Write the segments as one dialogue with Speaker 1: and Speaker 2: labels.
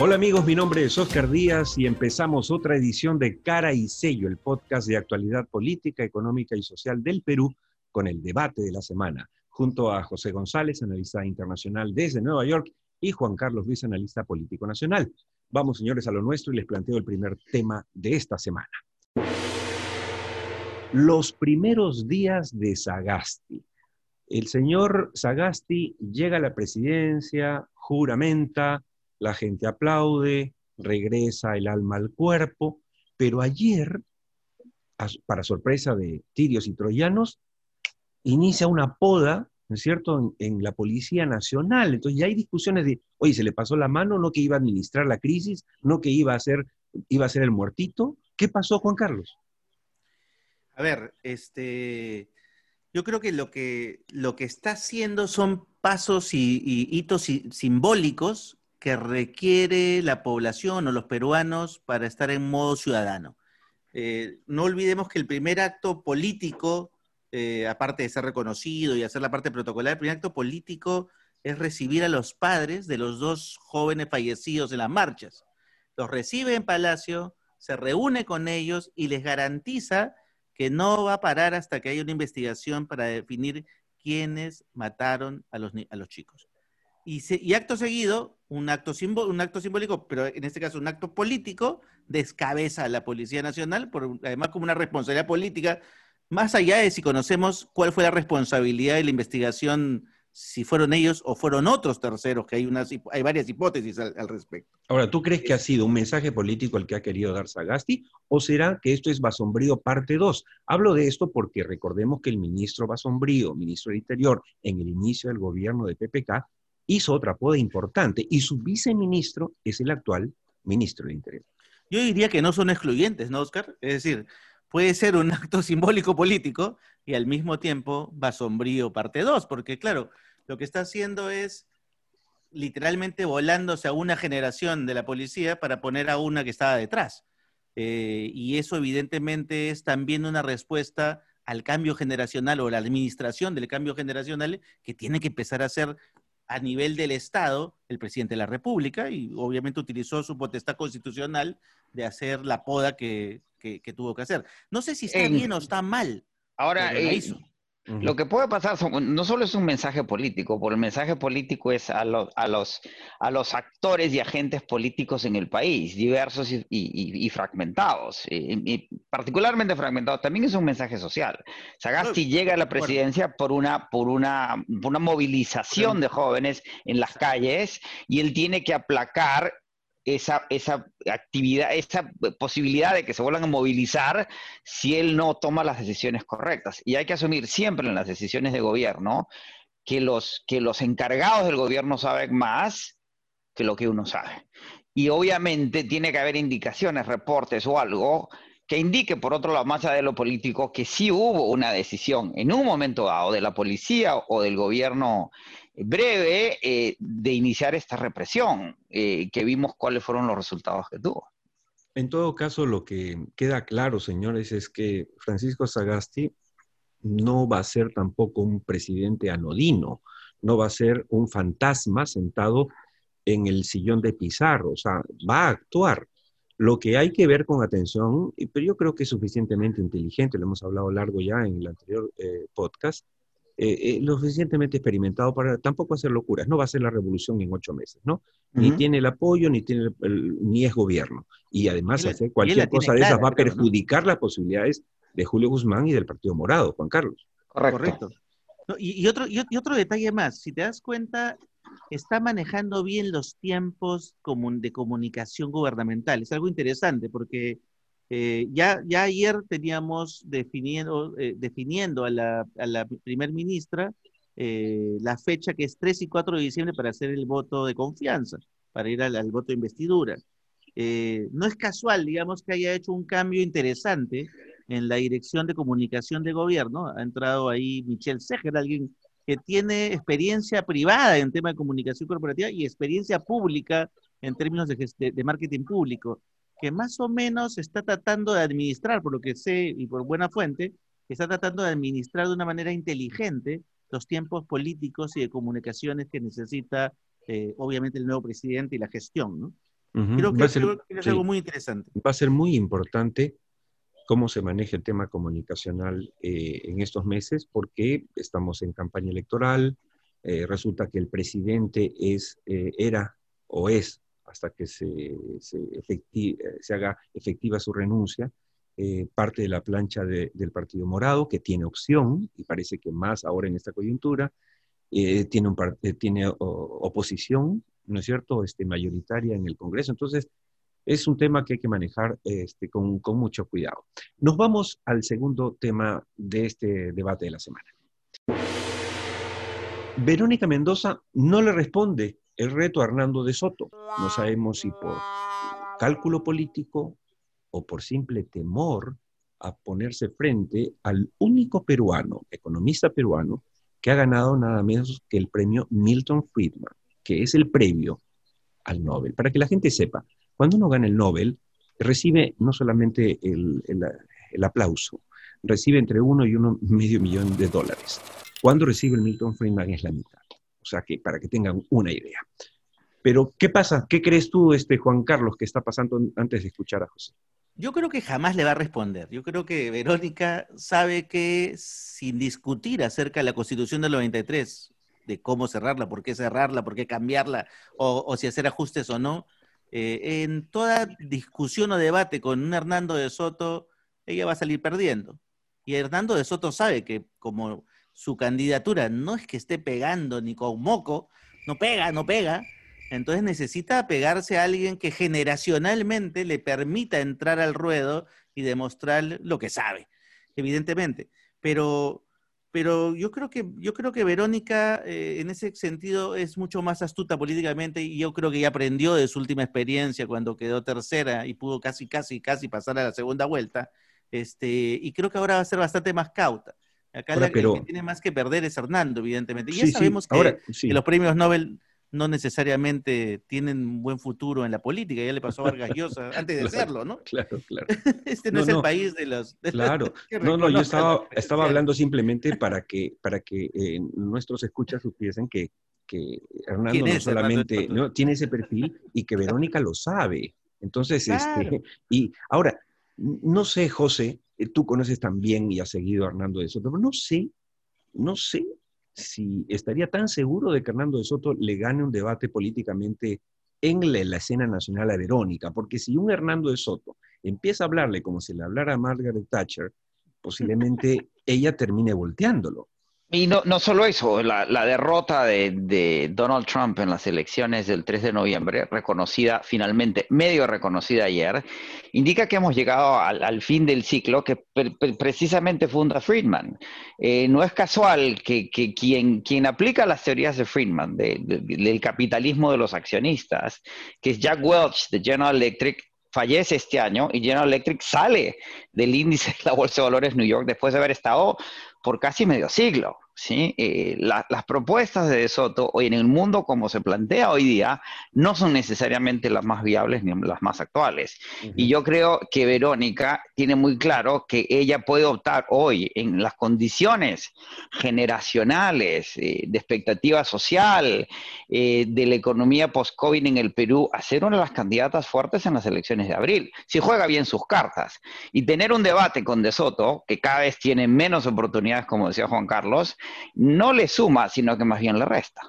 Speaker 1: Hola amigos, mi nombre es Oscar Díaz y empezamos otra edición de Cara y Sello, el podcast de actualidad política, económica y social del Perú con el debate de la semana, junto a José González, analista internacional desde Nueva York, y Juan Carlos Luis, analista político nacional. Vamos, señores, a lo nuestro y les planteo el primer tema de esta semana. Los primeros días de Sagasti. El señor Sagasti llega a la presidencia, juramenta, la gente aplaude, regresa el alma al cuerpo, pero ayer, para sorpresa de tirios y troyanos, inicia una poda, ¿no es cierto?, en, la Policía Nacional. Entonces ya hay discusiones de, oye, se le pasó la mano, no que iba a administrar la crisis, no que iba a ser, iba a ser el muertito. ¿Qué pasó, Juan Carlos?
Speaker 2: A ver, este, yo creo que lo que, lo que está haciendo son pasos y hitos simbólicos que requiere la población o los peruanos para estar en modo ciudadano. Eh, no olvidemos que el primer acto político, eh, aparte de ser reconocido y hacer la parte protocolar, el primer acto político es recibir a los padres de los dos jóvenes fallecidos en las marchas. Los recibe en Palacio, se reúne con ellos y les garantiza que no va a parar hasta que haya una investigación para definir quiénes mataron a los, a los chicos. Y, acto seguido, un acto, un acto simbólico, pero en este caso un acto político, descabeza a la Policía Nacional, por, además como una responsabilidad política, más allá de si conocemos cuál fue la responsabilidad de la investigación, si fueron ellos o fueron otros terceros, que hay, unas, hay varias hipótesis al, respecto.
Speaker 1: Ahora, ¿tú crees que ha sido un mensaje político el que ha querido dar Sagasti o será que esto es Basombrío parte 2? Hablo de esto porque recordemos que el ministro Basombrío, ministro del Interior, en el inicio del gobierno de PPK, hizo otra poda importante y su viceministro es el actual ministro del Interior.
Speaker 2: Yo diría que no son excluyentes, ¿no, Oscar? Es decir, puede ser un acto simbólico político y al mismo tiempo va sombrío parte 2, porque claro, lo que está haciendo es literalmente volándose a una generación de la policía para poner a una que estaba detrás. Eh, y eso evidentemente es también una respuesta al cambio generacional o la administración del cambio generacional que tiene que empezar a hacer a nivel del Estado el presidente de la República y obviamente utilizó su potestad constitucional de hacer la poda que, tuvo que hacer. No sé si está bien o está mal.
Speaker 3: Ahora, eh, lo que puede pasar no solo es un mensaje político, porque el mensaje político es a, los, a, los, a los actores y agentes políticos en el país, diversos y, fragmentados, y, particularmente fragmentados. También es un mensaje social. Sagasti llega a la presidencia por una, por una, por una movilización de jóvenes en las calles y él tiene que aplacar esa, esa actividad, esa posibilidad de que se vuelvan a movilizar si él no toma las decisiones correctas. Y hay que asumir siempre en las decisiones de gobierno que los, que los encargados del gobierno saben más que lo que uno sabe. Y obviamente tiene que haber indicaciones, reportes o algo que indique, por otro lado, más allá de lo político, que sí hubo una decisión en un momento dado de la policía o del gobierno breve eh, de iniciar esta represión, eh, que vimos cuáles fueron los resultados que tuvo.
Speaker 1: En todo caso, lo que queda claro, señores, es que Francisco Sagasti no va a ser tampoco un presidente anodino, no va a ser un fantasma sentado en el sillón de Pizarro, o sea, va a actuar. Lo que hay que ver con atención, pero yo creo que es suficientemente inteligente, lo hemos hablado largo ya en el anterior eh, podcast, eh, eh, lo suficientemente experimentado para tampoco hacer locuras. No va a ser la revolución en ocho meses, ¿no? Ni tiene el apoyo, ni, tiene ni es gobierno. Y además hacer cualquier cosa de esas va a perjudicar las posibilidades de Julio Guzmán y del Partido Morado, Juan Carlos.
Speaker 2: Correcto. y, otro, y, otro detalle más, si te das cuenta, está manejando bien los tiempos de comunicación gubernamental. Es algo interesante porque eh, ya, ayer teníamos definiendo, eh, definiendo a la, a la primer ministra eh, la fecha que es 3 y 4 de diciembre para hacer el voto de confianza, para ir al, voto de investidura. no es casual, digamos, que haya hecho un cambio interesante en la dirección de comunicación de gobierno. Ha entrado ahí Michelle Seger, alguien que tiene experiencia privada en tema de comunicación corporativa y experiencia pública en términos de, de marketing público que más o menos está tratando de administrar, por lo que sé y por buena fuente, está tratando de administrar de una manera inteligente los tiempos políticos y de comunicaciones que necesita, eh, obviamente, el nuevo presidente y la gestión, ¿no? Creo que, es algo muy interesante.
Speaker 1: Va a ser muy importante cómo se maneja el tema comunicacional eh, en estos meses, porque estamos en campaña electoral, eh, resulta que el presidente es, era o es, hasta que se, se, se haga efectiva su renuncia, parte de la plancha del Partido Morado, que tiene opción, y parece que más ahora en esta coyuntura, tiene, un, tiene oposición, ¿no es cierto?, este, mayoritaria en el Congreso. Entonces, es un tema que hay que manejar este, con, mucho cuidado. Nos vamos al segundo tema de este debate de la semana. Verónica Mendoza no le responde el reto a Hernando de Soto. No sabemos si por cálculo político o por simple temor a ponerse frente al único peruano, economista peruano, que ha ganado nada menos que el premio Milton Friedman, que es el previo al Nobel. Para que la gente sepa, cuando uno gana el Nobel, recibe no solamente el, aplauso, recibe entre uno y uno medio millón de dólares. Cuando recibe el Milton Friedman es la mitad. O sea que para que tengan una idea. Pero, ¿qué pasa? ¿Qué crees tú, este Juan Carlos, que está pasando antes de escuchar a José?
Speaker 2: Yo creo que jamás le va a responder. Yo creo que Verónica sabe que sin discutir acerca de la Constitución del 93, de cómo cerrarla, por qué cerrarla, por qué cambiarla, o si hacer ajustes o no, eh, en toda discusión o debate con un Hernando de Soto, ella va a salir perdiendo. Y Hernando de Soto sabe que como su candidatura no es que esté pegando ni con moco, no pega, no pega, entonces necesita pegarse a alguien que generacionalmente le permita entrar al ruedo y demostrar lo que sabe, evidentemente. Pero pero yo creo que, yo creo que Verónica eh, en ese sentido es mucho más astuta políticamente y yo creo que ya aprendió de su última experiencia cuando quedó tercera y pudo casi, casi, casi pasar a la segunda vuelta. Este, y creo que ahora va a ser bastante más cauta. Acá la, que tiene más que perder es Hernando, evidentemente. Y ya sabemos que, los premios Nobel no necesariamente tienen un buen futuro en la política, ya le pasó a Vargas Llosa antes de serlo, ¿no?
Speaker 1: Claro, claro.
Speaker 2: Este no, es el país de los...
Speaker 1: claro, no, no, yo estaba, estaba hablando simplemente para que, para que eh, nuestros escuchas supiesen que, que Hernando no solamente no, tiene ese perfil y que Verónica lo sabe. Entonces, este, y ahora, no sé, José, eh, tú conoces también y has seguido a Hernando de eso, pero no sé, no sé si estaría tan seguro de que Hernando de Soto le gane un debate políticamente en la, escena nacional a Verónica, porque si un Hernando de Soto empieza a hablarle como si le hablara a Margaret Thatcher, posiblemente ella termine volteándolo.
Speaker 3: Y no, no solo eso, la, derrota de, Donald Trump en las elecciones del 3 de noviembre, reconocida finalmente, medio reconocida ayer, indica que hemos llegado al, fin del ciclo que precisamente funda Friedman. Eh, no es casual que, quien, quien, aplica las teorías de Friedman, del capitalismo de los accionistas, que es Jack Welch de General Electric, fallece este año y General Electric sale del índice de la Bolsa de Valores New York después de haber estado por casi medio siglo. ¿sí? Eh, las propuestas de, Soto hoy en el mundo como se plantea hoy día no son necesariamente las más viables ni las más actuales. Y yo creo que Verónica tiene muy claro que ella puede optar hoy en las condiciones generacionales, eh, de expectativa social, eh, de la economía post-COVID en el Perú, a ser una de las candidatas fuertes en las elecciones de abril, si juega bien sus cartas. Y tener un debate con De Soto, que cada vez tiene menos oportunidades, como decía Juan Carlos, no le suma, sino que más bien le resta.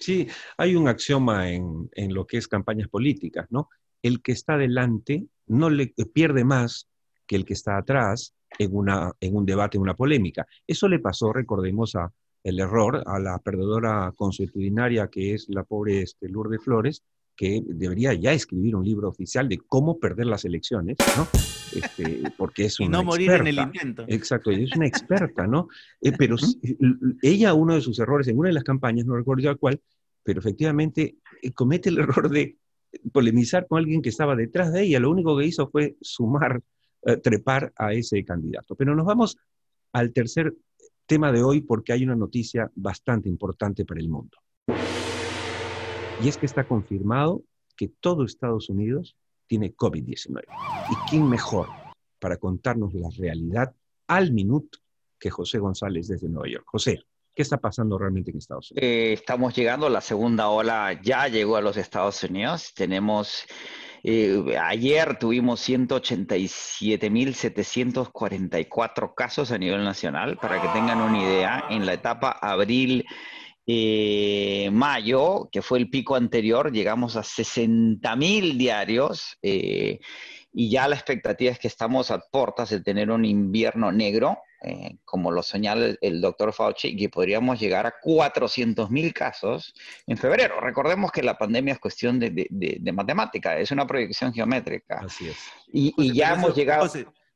Speaker 1: Sí, hay un axioma en, lo que es campañas políticas, ¿no? El que está delante no le pierde más que el que está atrás en, una, en un debate, en una polémica. Eso le pasó, recordemos, a el error a la perdedora consuetudinaria que es la pobre este, Lourdes Flores, que debería ya escribir un libro oficial de cómo perder las elecciones, ¿no? Este, porque es una
Speaker 2: y no morir en el intento.
Speaker 1: Exacto, es una experta, ¿no? Eh, pero ella, uno de sus errores en una de las campañas, no recuerdo ya cuál, pero efectivamente eh, comete el error de polemizar con alguien que estaba detrás de ella. Lo único que hizo fue sumar, eh, trepar a ese candidato. Pero nos vamos al tercer tema de hoy porque hay una noticia bastante importante para el mundo. Y es que está confirmado que todo Estados Unidos tiene COVID-19. ¿Y quién mejor para contarnos la realidad al minuto que José González desde Nueva York? José, ¿Qué está pasando realmente en Estados Unidos?
Speaker 3: Eh, estamos llegando, la segunda ola ya llegó a los Estados Unidos. Tenemos, eh, ayer tuvimos 187.744 casos a nivel nacional, para que tengan una idea. En la etapa abril eh, mayo, que fue el pico anterior, llegamos a 60.000 diarios y ya la expectativa es que estamos a puertas de tener un invierno negro eh, como lo señala el, doctor Fauci, que podríamos llegar a 400 mil casos en febrero. Recordemos que la pandemia es cuestión de, de, matemática, es una proyección geométrica.
Speaker 1: Así es.
Speaker 3: Y, ya hemos llegado...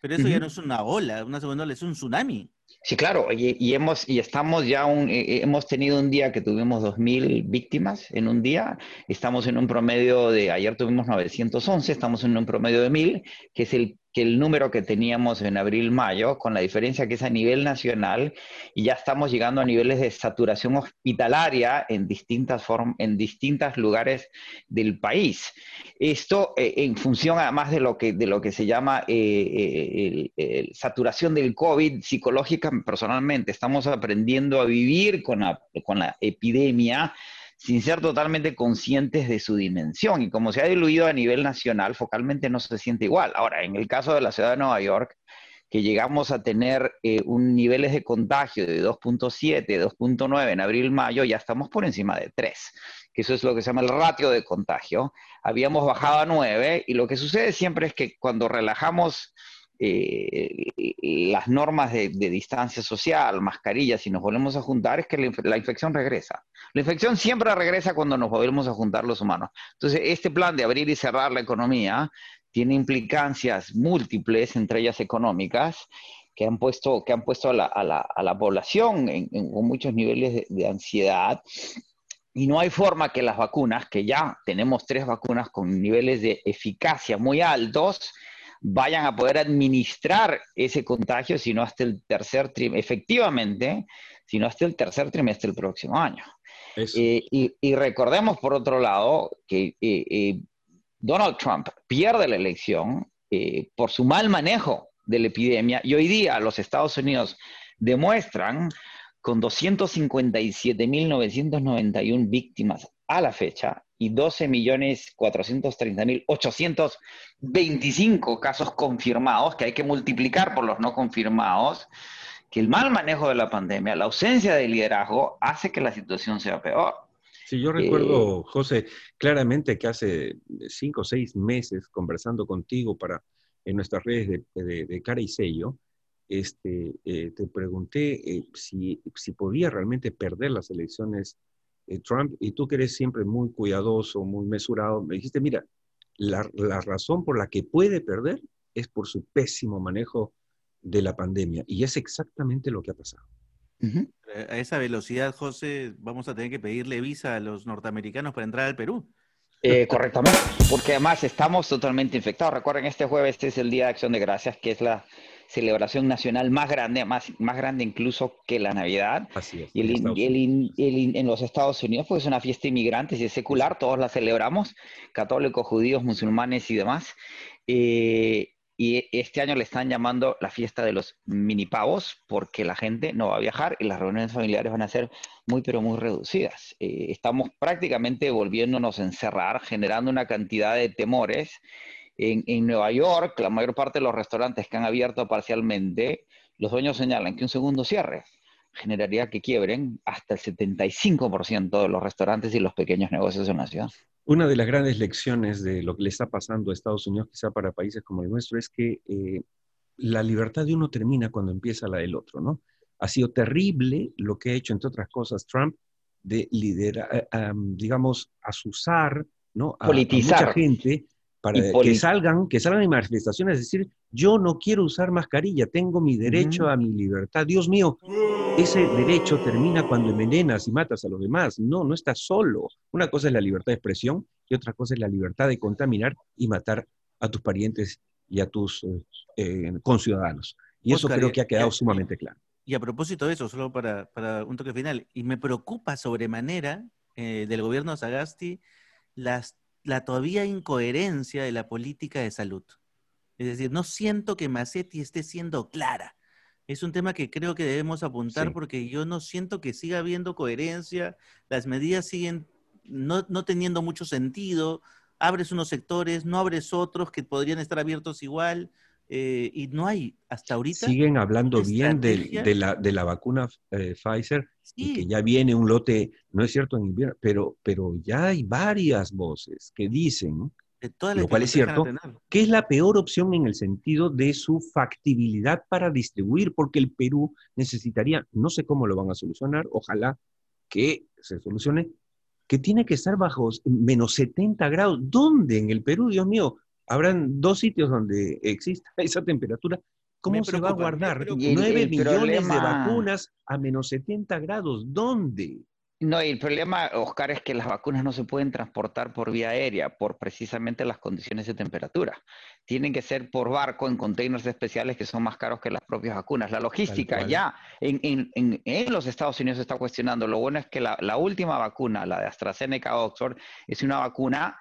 Speaker 2: pero eso ya no es una ola, una segunda ola, es un tsunami.
Speaker 3: Sí, claro, y, hemos, y estamos ya, un, eh, eh, hemos tenido un día que tuvimos 2.000 víctimas en un día, estamos en un promedio de, ayer tuvimos 911, estamos en un promedio de 1.000, que es el que el número que teníamos en abril-mayo, con la diferencia que es a nivel nacional y ya estamos llegando a niveles de saturación hospitalaria en distintas en distintos lugares del país. Esto eh, en función además de lo que, de lo que se llama eh, eh, saturación del COVID psicológica, personalmente, estamos aprendiendo a vivir con la, con la epidemia sin ser totalmente conscientes de su dimensión. Y como se ha diluido a nivel nacional, focalmente no se siente igual. Ahora, en el caso de la ciudad de Nueva York, que llegamos a tener eh, un niveles de contagio de 2.7, 2.9 en abril-mayo, ya estamos por encima de 3, que eso es lo que se llama el ratio de contagio. Habíamos bajado a 9 y lo que sucede siempre es que cuando relajamos eh, las normas de, distancia social, mascarillas, y nos volvemos a juntar, es que la, infección regresa. La infección siempre regresa cuando nos volvemos a juntar los humanos. Entonces, este plan de abrir y cerrar la economía tiene implicancias múltiples, entre ellas económicas, que han puesto, que han puesto a, la, población en, muchos niveles de ansiedad. Y no hay forma que las vacunas, que ya tenemos tres vacunas con niveles de eficacia muy altos, vayan a poder administrar ese contagio, sino hasta el tercer trimestre, efectivamente, sino hasta el tercer trimestre del próximo año. Eh, y, recordemos, por otro lado, que eh, eh, Donald Trump pierde la elección por su mal manejo de la epidemia y hoy día los Estados Unidos demuestran con 257.991 víctimas a la fecha y 12.430.825 casos confirmados, que hay que multiplicar por los no confirmados, que el mal manejo de la pandemia, la ausencia de liderazgo, hace que la situación sea peor.
Speaker 1: Sí, yo recuerdo, eh, José, claramente que hace cinco o seis meses, conversando contigo para, en nuestras redes de, cara y sello, este, eh, te pregunté eh, si, si podía realmente perder las elecciones eh, Trump, y tú que eres siempre muy cuidadoso, muy mesurado, me dijiste, mira, la, razón por la que puede perder es por su pésimo manejo de la pandemia. Y es exactamente lo que ha pasado.
Speaker 2: A esa velocidad, José, vamos a tener que pedirle visa a los norteamericanos para entrar al Perú.
Speaker 3: Eh, correctamente, porque además estamos totalmente infectados. Recuerden, este jueves este es el Día de Acción de Gracias, que es la celebración nacional más grande, más, más grande incluso que la Navidad.
Speaker 1: Así es.
Speaker 3: Y el, en los Estados Unidos, pues es una fiesta inmigrante, y es secular, todos la celebramos, católicos, judíos, musulmanes y demás. Eh, y este año le están llamando la fiesta de los mini pavos porque la gente no va a viajar y las reuniones familiares van a ser muy, pero muy reducidas. Eh, estamos prácticamente volviéndonos a encerrar, generando una cantidad de temores en, Nueva York, la mayor parte de los restaurantes que han abierto parcialmente, los dueños señalan que un segundo cierre generaría que quiebren hasta el 75% de los restaurantes y los pequeños negocios en la ciudad.
Speaker 1: Una de las grandes lecciones de lo que le está pasando a Estados Unidos, quizá para países como el nuestro, es que eh, la libertad de uno termina cuando empieza la del otro, ¿no? Ha sido terrible lo que ha hecho, entre otras cosas, Trump, de liderar, eh, digamos, asusar, ¿no?
Speaker 3: A, Politizar.
Speaker 1: mucha gente para que salgan, que salgan en manifestaciones, es decir, yo no quiero usar mascarilla, tengo mi derecho a mi libertad. Dios mío, ese derecho termina cuando envenenas y matas a los demás. No, no estás solo. Una cosa es la libertad de expresión y otra cosa es la libertad de contaminar y matar a tus parientes y a tus eh, eh, conciudadanos. Y eso creo que ha quedado sumamente claro.
Speaker 2: Y a propósito de eso, solo para, un toque final, y me preocupa sobremanera eh, del gobierno de Sagasti las la todavía incoherencia de la política de salud. Es decir, no siento que Massetti esté siendo clara. Es un tema que creo que debemos apuntar porque yo no siento que siga habiendo coherencia, las medidas siguen no, no teniendo mucho sentido, abres unos sectores, no abres otros que podrían estar abiertos igual. Eh, y no hay hasta ahorita.
Speaker 1: Siguen hablando bien de, la, de la vacuna eh, Pfizer y que ya viene un lote, no es cierto en invierno, pero, pero ya hay varias voces que dicen, lo cual es cierto, que es la peor opción en el sentido de su factibilidad para distribuir, porque el Perú necesitaría, no sé cómo lo van a solucionar, ojalá que se solucione, que tiene que estar bajo menos 70 grados. ¿Dónde en el Perú, Dios mío? Habrán dos sitios donde exista esa temperatura. ¿Cómo se va a guardar 9 millones de vacunas a menos 70 grados? ¿Dónde?
Speaker 3: No, y el problema, Oscar, es que las vacunas no se pueden transportar por vía aérea por precisamente las condiciones de temperatura. Tienen que ser por barco en containers especiales que son más caros que las propias vacunas. La logística ya en, los Estados Unidos se está cuestionando. Lo bueno es que la, la última vacuna, la de AstraZeneca Oxford, es una vacuna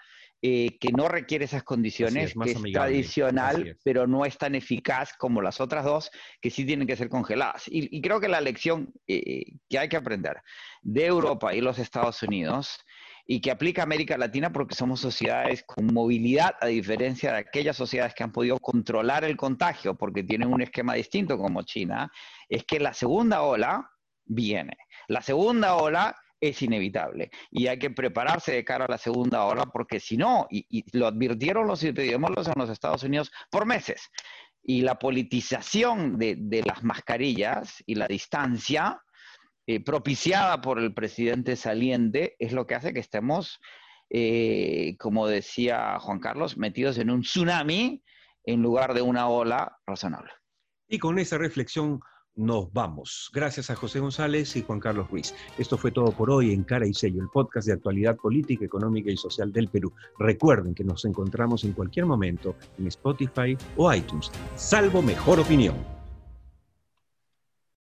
Speaker 3: eh, que no requiere esas condiciones, que es tradicional, pero no es tan eficaz como las otras dos, que sí tienen que ser congeladas. Y, creo que la lección eh, que hay que aprender de Europa y los Estados Unidos, y que aplica a América Latina porque somos sociedades con movilidad, a diferencia de aquellas sociedades que han podido controlar el contagio porque tienen un esquema distinto como China, es que la segunda ola viene. La segunda ola es inevitable. Y hay que prepararse de cara a la segunda ola, porque si no, y, lo advirtieron los epidemiólogos en los Estados Unidos por meses, y la politización de, las mascarillas y la distancia eh, propiciada por el presidente saliente es lo que hace que estemos, eh, como decía Juan Carlos, metidos en un tsunami en lugar de una ola razonable.
Speaker 1: Y con esa reflexión nos vamos. Gracias a José González y Juan Carlos Ruiz. Esto fue todo por hoy en Cara y Sello, el podcast de actualidad política, económica y social del Perú. Recuerden que nos encontramos en cualquier momento en Spotify o iTunes, salvo mejor opinión.